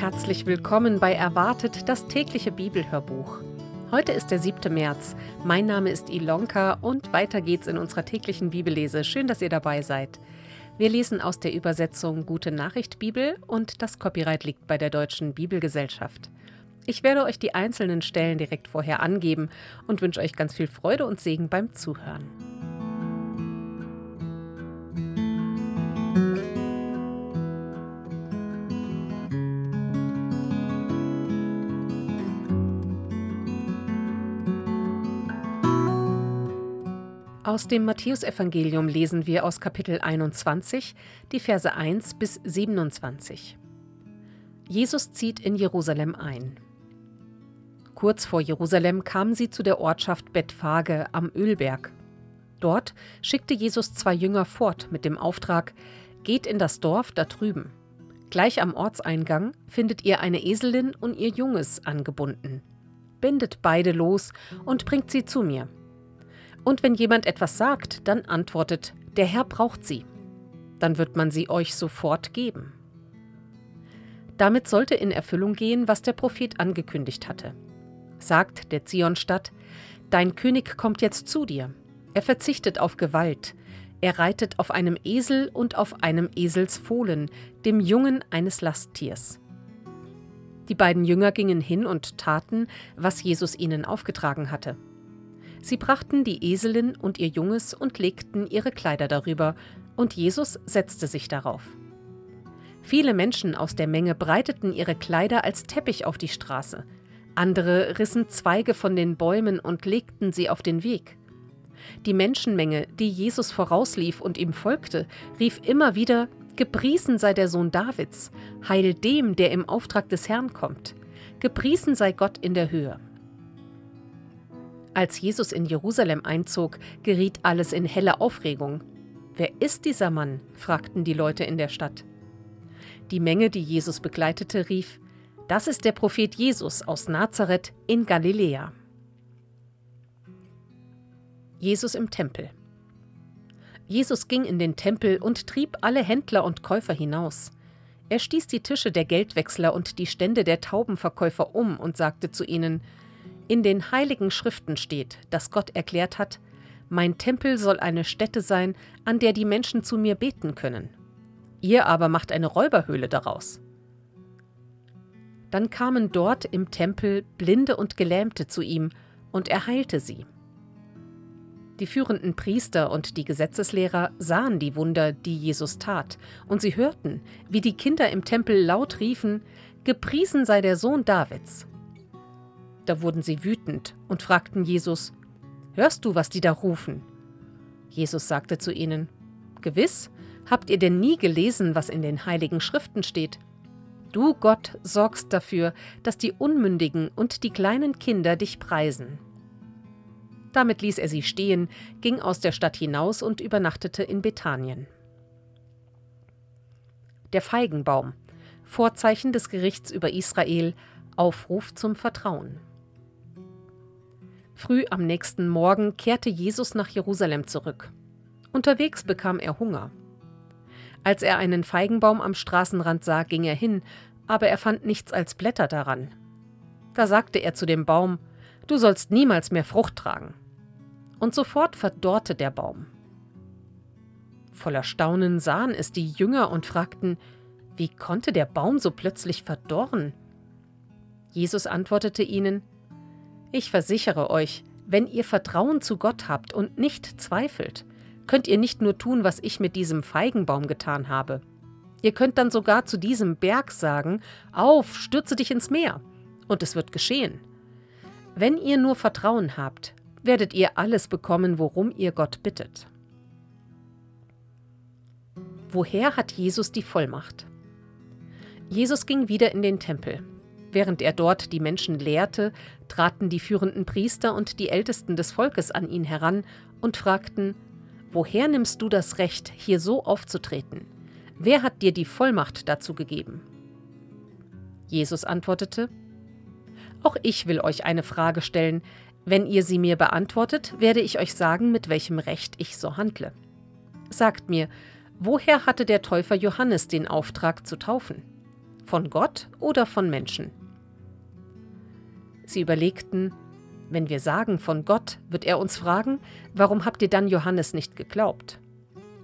herzlich willkommen bei Erwartet, das tägliche Bibelhörbuch. Heute ist der 7. März. Mein Name ist Ilonka und weiter geht's in unserer täglichen Bibellese. Schön, dass ihr dabei seid. Wir lesen aus der Übersetzung Gute Nachricht Bibel und das Copyright liegt bei der Deutschen Bibelgesellschaft. Ich werde euch die einzelnen Stellen direkt vorher angeben und wünsche euch ganz viel Freude und Segen beim Zuhören. Aus dem Matthäusevangelium lesen wir aus Kapitel 21 die Verse 1 bis 27. Jesus zieht in Jerusalem ein. Kurz vor Jerusalem kamen sie zu der Ortschaft Bethphage am Ölberg. Dort schickte Jesus zwei Jünger fort mit dem Auftrag: Geht in das Dorf da drüben. Gleich am Ortseingang findet ihr eine Eselin und ihr Junges angebunden. Bindet beide los und bringt sie zu mir. Und wenn jemand etwas sagt, dann antwortet, der Herr braucht sie. Dann wird man sie euch sofort geben. Damit sollte in Erfüllung gehen, was der Prophet angekündigt hatte. Sagt der Zionstadt, Dein König kommt jetzt zu dir. Er verzichtet auf Gewalt. Er reitet auf einem Esel und auf einem Eselsfohlen, dem Jungen eines Lasttiers. Die beiden Jünger gingen hin und taten, was Jesus ihnen aufgetragen hatte. Sie brachten die Eselin und ihr Junges und legten ihre Kleider darüber, und Jesus setzte sich darauf. Viele Menschen aus der Menge breiteten ihre Kleider als Teppich auf die Straße, andere rissen Zweige von den Bäumen und legten sie auf den Weg. Die Menschenmenge, die Jesus vorauslief und ihm folgte, rief immer wieder Gepriesen sei der Sohn Davids, heil dem, der im Auftrag des Herrn kommt. Gepriesen sei Gott in der Höhe. Als Jesus in Jerusalem einzog, geriet alles in helle Aufregung. Wer ist dieser Mann? fragten die Leute in der Stadt. Die Menge, die Jesus begleitete, rief, das ist der Prophet Jesus aus Nazareth in Galiläa. Jesus im Tempel. Jesus ging in den Tempel und trieb alle Händler und Käufer hinaus. Er stieß die Tische der Geldwechsler und die Stände der Taubenverkäufer um und sagte zu ihnen, in den heiligen Schriften steht, dass Gott erklärt hat, mein Tempel soll eine Stätte sein, an der die Menschen zu mir beten können. Ihr aber macht eine Räuberhöhle daraus. Dann kamen dort im Tempel Blinde und Gelähmte zu ihm, und er heilte sie. Die führenden Priester und die Gesetzeslehrer sahen die Wunder, die Jesus tat, und sie hörten, wie die Kinder im Tempel laut riefen, Gepriesen sei der Sohn Davids. Da wurden sie wütend und fragten Jesus, Hörst du, was die da rufen? Jesus sagte zu ihnen, Gewiss, habt ihr denn nie gelesen, was in den heiligen Schriften steht? Du, Gott, sorgst dafür, dass die Unmündigen und die kleinen Kinder dich preisen. Damit ließ er sie stehen, ging aus der Stadt hinaus und übernachtete in Bethanien. Der Feigenbaum, Vorzeichen des Gerichts über Israel, Aufruf zum Vertrauen. Früh am nächsten Morgen kehrte Jesus nach Jerusalem zurück. Unterwegs bekam er Hunger. Als er einen Feigenbaum am Straßenrand sah, ging er hin, aber er fand nichts als Blätter daran. Da sagte er zu dem Baum, Du sollst niemals mehr Frucht tragen. Und sofort verdorrte der Baum. Voller Staunen sahen es die Jünger und fragten, Wie konnte der Baum so plötzlich verdorren? Jesus antwortete ihnen, ich versichere euch, wenn ihr Vertrauen zu Gott habt und nicht zweifelt, könnt ihr nicht nur tun, was ich mit diesem Feigenbaum getan habe. Ihr könnt dann sogar zu diesem Berg sagen, auf, stürze dich ins Meer, und es wird geschehen. Wenn ihr nur Vertrauen habt, werdet ihr alles bekommen, worum ihr Gott bittet. Woher hat Jesus die Vollmacht? Jesus ging wieder in den Tempel. Während er dort die Menschen lehrte, traten die führenden Priester und die Ältesten des Volkes an ihn heran und fragten, Woher nimmst du das Recht, hier so aufzutreten? Wer hat dir die Vollmacht dazu gegeben? Jesus antwortete, Auch ich will euch eine Frage stellen, wenn ihr sie mir beantwortet, werde ich euch sagen, mit welchem Recht ich so handle. Sagt mir, woher hatte der Täufer Johannes den Auftrag zu taufen? Von Gott oder von Menschen? Sie überlegten, wenn wir sagen von Gott, wird er uns fragen, warum habt ihr dann Johannes nicht geglaubt?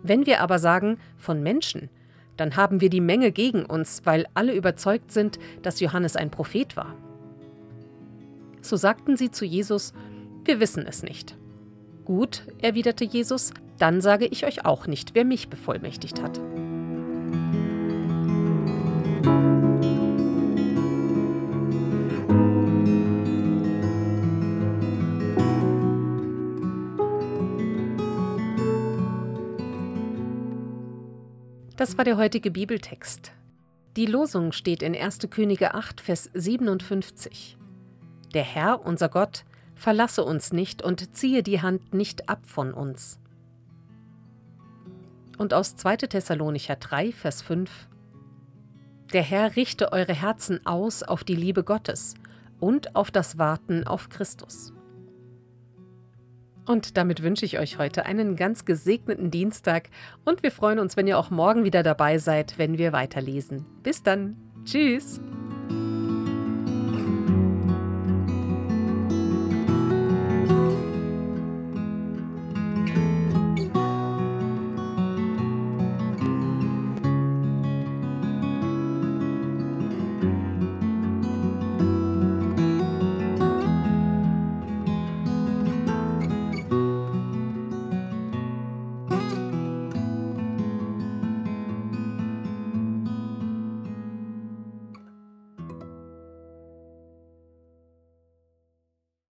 Wenn wir aber sagen von Menschen, dann haben wir die Menge gegen uns, weil alle überzeugt sind, dass Johannes ein Prophet war. So sagten sie zu Jesus, wir wissen es nicht. Gut, erwiderte Jesus, dann sage ich euch auch nicht, wer mich bevollmächtigt hat. Das war der heutige Bibeltext. Die Losung steht in 1. Könige 8, Vers 57. Der Herr, unser Gott, verlasse uns nicht und ziehe die Hand nicht ab von uns. Und aus 2. Thessalonicher 3, Vers 5. Der Herr richte eure Herzen aus auf die Liebe Gottes und auf das Warten auf Christus. Und damit wünsche ich euch heute einen ganz gesegneten Dienstag und wir freuen uns, wenn ihr auch morgen wieder dabei seid, wenn wir weiterlesen. Bis dann. Tschüss.